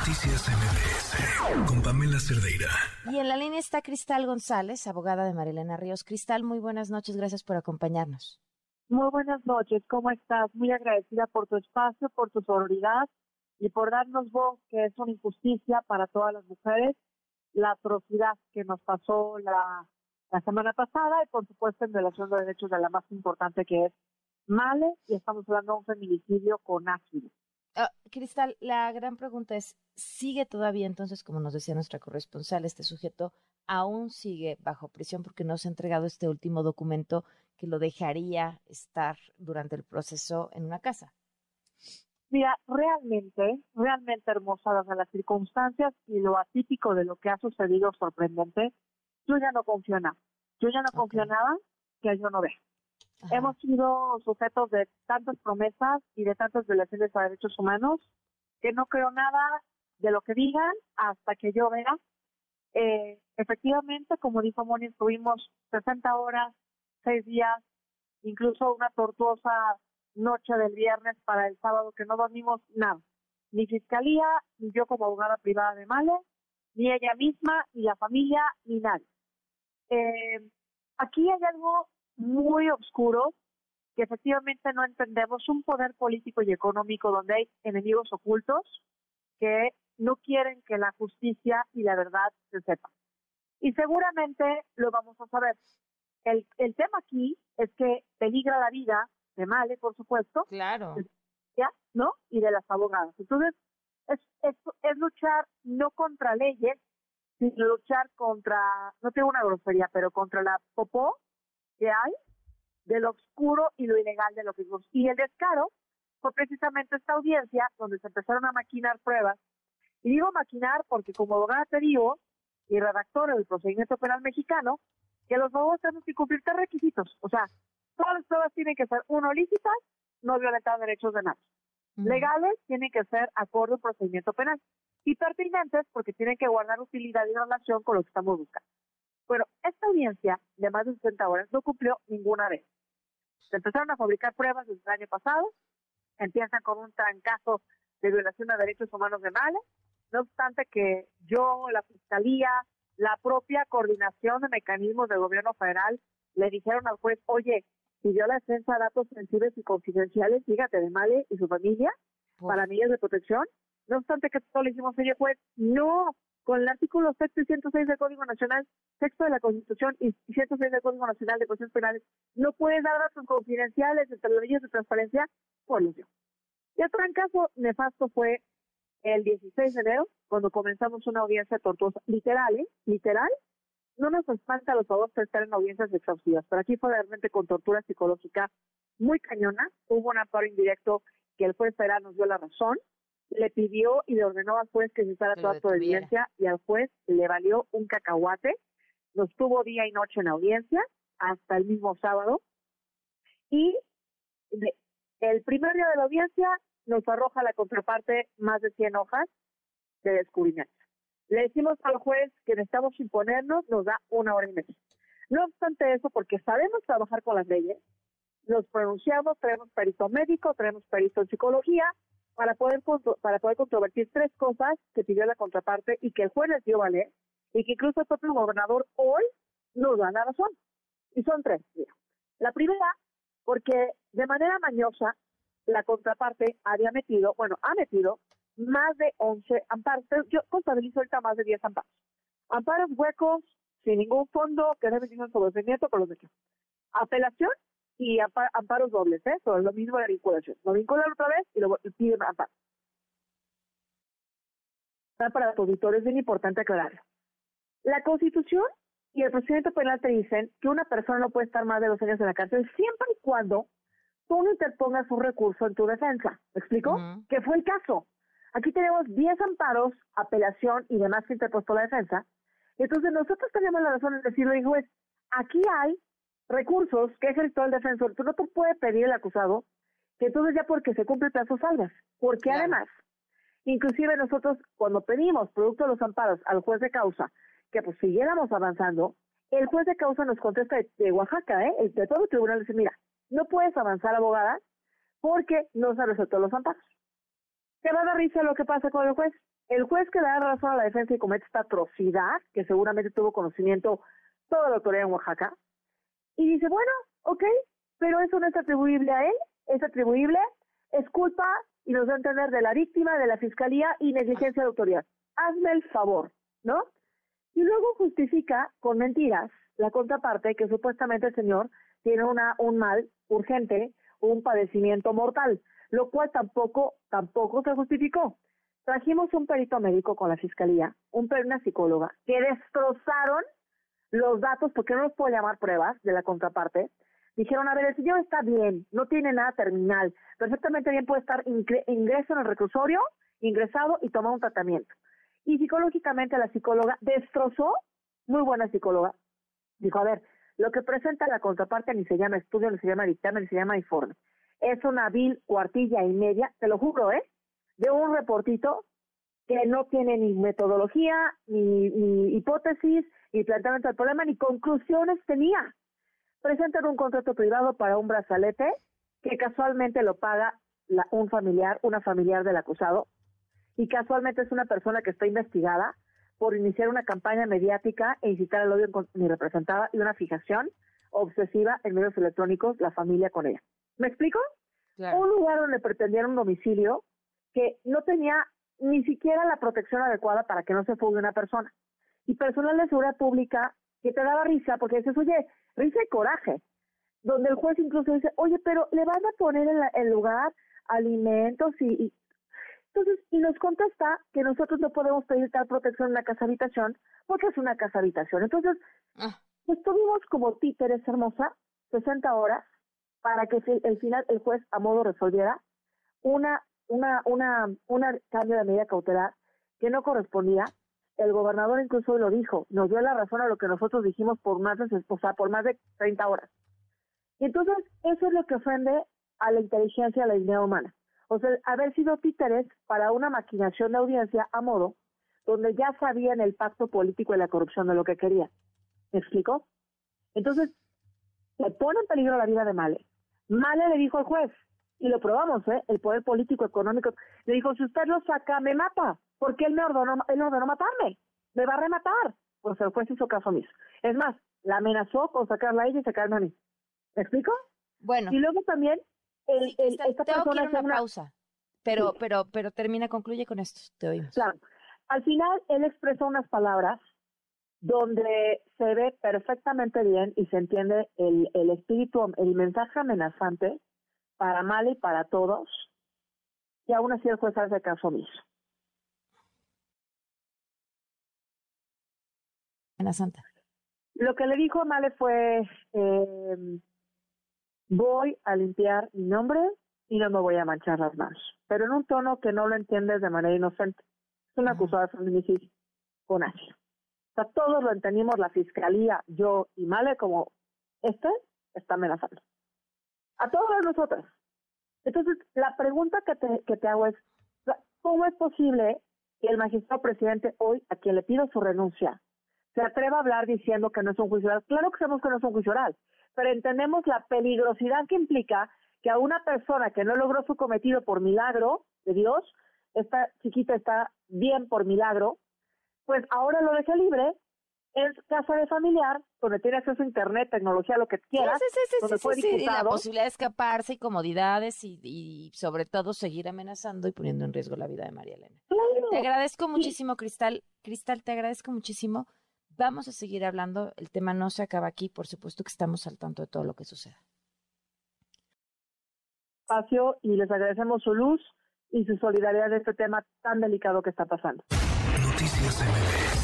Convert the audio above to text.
Noticias MBS con Pamela Cerdeira. Y en la línea está Cristal González, abogada de Marilena Ríos. Cristal, muy buenas noches, gracias por acompañarnos. Muy buenas noches, ¿cómo estás? Muy agradecida por tu espacio, por tu sororidad y por darnos voz, que es una injusticia para todas las mujeres, la atrocidad que nos pasó la, la semana pasada y por supuesto en relación a los derechos de la más importante que es Male y estamos hablando de un feminicidio con ácido. Ah, Cristal, la gran pregunta es, ¿sigue todavía entonces, como nos decía nuestra corresponsal, este sujeto aún sigue bajo prisión porque no se ha entregado este último documento que lo dejaría estar durante el proceso en una casa? Mira, realmente, realmente hermosa las circunstancias y lo atípico de lo que ha sucedido sorprendente, yo ya no confío en nada. Yo ya no confío en nada que yo no vea. Hemos sido sujetos de tantas promesas y de tantas violaciones a derechos humanos que no creo nada de lo que digan hasta que yo vea. Eh, efectivamente, como dijo Moni, estuvimos 60 horas, 6 días, incluso una tortuosa noche del viernes para el sábado que no dormimos nada. Ni fiscalía, ni yo como abogada privada de Male, ni ella misma, ni la familia, ni nadie. Eh, aquí hay algo muy oscuro que efectivamente no entendemos, un poder político y económico donde hay enemigos ocultos que no quieren que la justicia y la verdad se sepan. Y seguramente lo vamos a saber. El, el tema aquí es que peligra la vida de Male, por supuesto. Claro. ¿Ya? ¿No? Y de las abogadas. Entonces, es, es, es luchar no contra leyes, sino luchar contra, no tengo una grosería, pero contra la popó que hay de lo oscuro y lo ilegal de lo que vimos. Y el descaro fue precisamente esta audiencia donde se empezaron a maquinar pruebas. Y digo maquinar porque como abogada te digo, y redactora del procedimiento penal mexicano, que los abogados tenemos que cumplir tres requisitos. O sea, todas las pruebas tienen que ser, uno, lícitas, no violentar derechos de nadie. Legales, tienen que ser acorde al procedimiento penal. Y pertinentes, porque tienen que guardar utilidad y relación con lo que estamos buscando. Bueno, esta audiencia de más de 60 horas no cumplió ninguna vez. Se empezaron a fabricar pruebas desde el año pasado, empiezan con un trancazo de violación a derechos humanos de Male, no obstante que yo, la Fiscalía, la propia coordinación de mecanismos del gobierno federal le dijeron al juez, oye, si dio la defensa datos sensibles y confidenciales, fíjate, de Male y su familia, para medidas de protección, no obstante que todo le dijimos, oye, juez, no, con el artículo sexto y 106 del Código Nacional, sexto de la Constitución y 106 del Código Nacional de Procesos Penales, no puede dar datos confidenciales entre las leyes de transparencia, por Y otro caso nefasto fue el 16 de enero, cuando comenzamos una audiencia tortuosa, literal, ¿eh? Literal. No nos espanta a los abogados estar en audiencias exhaustivas, pero aquí fue realmente con tortura psicológica muy cañona. Hubo un amparo indirecto que el juez federal nos dio la razón le pidió y le ordenó al juez que se hiciera toda su evidencia y al juez le valió un cacahuate. Nos tuvo día y noche en audiencia hasta el mismo sábado. Y el primer día de la audiencia nos arroja la contraparte más de 100 hojas de descubrimiento. Le decimos al juez que necesitamos imponernos, nos da una hora y media. No obstante eso, porque sabemos trabajar con las leyes, nos pronunciamos, traemos perito médico, traemos perito en psicología, para poder, para poder controvertir tres cosas que pidió la contraparte y que el juez les dio valer y que incluso el propio gobernador hoy nos da la razón. Y son tres. La primera, porque de manera mañosa la contraparte había metido, bueno, ha metido más de 11 amparos. Yo contabilizo ahorita más de 10 amparos. Amparos huecos, sin ningún fondo, que deben tener sobreseimiento con los hechos. Apelación y amparos dobles, ¿eh? Sobre lo mismo de la vinculación. Lo vinculan otra vez y lo piden amparo. Para los auditores es bien importante aclarar. La Constitución y el procedimiento penal te dicen que una persona no puede estar más de dos años en la cárcel siempre y cuando tú no interpongas un recurso en tu defensa. ¿Me explico? Que fue el caso. Aquí tenemos 10 amparos, apelación y demás que interpuesto la defensa. Entonces nosotros tenemos la razón en decirle, juez, aquí hay recursos que ejerció el defensor, tú no te puede pedir el acusado que entonces ya porque se cumple el plazo salgas, porque además, inclusive nosotros cuando pedimos producto de los amparos al juez de causa que pues siguiéramos avanzando, el juez de causa nos contesta de, Oaxaca, ¿eh? El de todo el tribunal dice, mira, no puedes avanzar abogada porque no se resuelto los amparos. Te va a dar risa lo que pasa con el juez. El juez que le da razón a la defensa y comete esta atrocidad, que seguramente tuvo conocimiento toda la autoridad en Oaxaca, y dice, bueno, ok, pero eso no es atribuible a él, es atribuible, es culpa, y nos va a entender, de la víctima, de la fiscalía y negligencia de autoridad. Hazme el favor, ¿no? Y luego justifica con mentiras la contraparte que supuestamente el señor tiene una, un mal urgente, un padecimiento mortal, lo cual tampoco, tampoco se justificó. Trajimos un perito médico con la fiscalía, un una psicóloga, que destrozaron los datos, porque no los puedo llamar pruebas de la contraparte. Dijeron, a ver, el señor está bien, no tiene nada terminal, perfectamente bien puede estar ingreso en el reclusorio, ingresado y tomar un tratamiento. Y psicológicamente la psicóloga destrozó, muy buena psicóloga, dijo, a ver, lo que presenta la contraparte ni se llama estudio, ni se llama dictamen, ni se llama informe. Es una vil cuartilla y media, te lo juro, ¿eh? De un reportito que no tiene ni metodología, ni, ni hipótesis, ni planteamiento del problema, ni conclusiones tenía. Presentan un contrato privado para un brazalete que casualmente lo paga la, un familiar, una familiar del acusado, y casualmente es una persona que está investigada por iniciar una campaña mediática e incitar al odio en mi representada y una fijación obsesiva en medios electrónicos, la familia con ella. ¿Me explico? Un lugar donde pretendieron un domicilio que no tenía ni siquiera la protección adecuada para que no se fugue una persona. Y personal de seguridad pública que te daba risa porque dices, oye, risa y coraje. Donde el juez incluso dice, oye, pero le van a poner en el lugar alimentos y, entonces, y nos contesta que nosotros no podemos pedir tal protección en una casa habitación porque es una casa habitación. Entonces, ah. pues tuvimos como títeres hermosa 60 horas para que el final el juez a modo resolviera una una una una cambio de medida cautelar que no correspondía. El gobernador incluso lo dijo, nos dio la razón a lo que nosotros dijimos por más de, o sea, por más de 30 horas. Y entonces, eso es lo que ofende a la inteligencia, a la dignidad humana. O sea, haber sido títeres para una maquinación de audiencia a modo donde ya sabían el pacto político y la corrupción de lo que querían. ¿Me explico? Entonces, se pone en peligro la vida de Male. Male le dijo al juez, y lo probamos, ¿eh? El poder político, económico, le dijo, si usted lo saca, me mata, porque él me ordenó, él ordenó matarme, me va a rematar. Pues el juez hizo caso omiso. Es más, la amenazó con sacarla a ella y sacarme a mí. ¿Me explico? Bueno. Y luego también el, esta persona una, pausa, pero, pero, pero termina, concluye con esto, te oímos. Claro. Al final, él expresó unas palabras donde se ve perfectamente bien y se entiende el, el espíritu, el mensaje amenazante para mal y para todos, y aún así el juez hace caso omiso. Amenazante. Lo que le dijo a Male fue, eh, voy a limpiar mi nombre y no me voy a manchar las manos. Pero en un tono que no lo entiendes de manera inocente. Es una acusada de feminicidio con H. O sea, todos lo entendimos, la fiscalía, yo y Male, como este está amenazando. A todos nosotros. Entonces, la pregunta que te, que te hago es, ¿cómo es posible que el magistrado presidente hoy, a quien le pido su renuncia, se atreva a hablar diciendo que no es un juicio oral? Claro que sabemos que no es un juicio oral, pero entendemos la peligrosidad que implica que a una persona que no logró su cometido por milagro de Dios, esta chiquita está bien por milagro, pues ahora lo deje libre en casa de familiar, donde tiene acceso a internet, tecnología, lo que quieras, sí, sí, sí, donde sí, la posibilidad de escaparse y comodidades y, y, sobre todo seguir amenazando y poniendo en riesgo la vida de María Elena. Te agradezco muchísimo, Cristal. Cristal, te agradezco muchísimo. Vamos a seguir hablando, el tema no se acaba aquí, por supuesto que estamos al tanto de todo lo que suceda. Espacio y les agradecemos su luz y su solidaridad de este tema tan delicado que está pasando. Noticias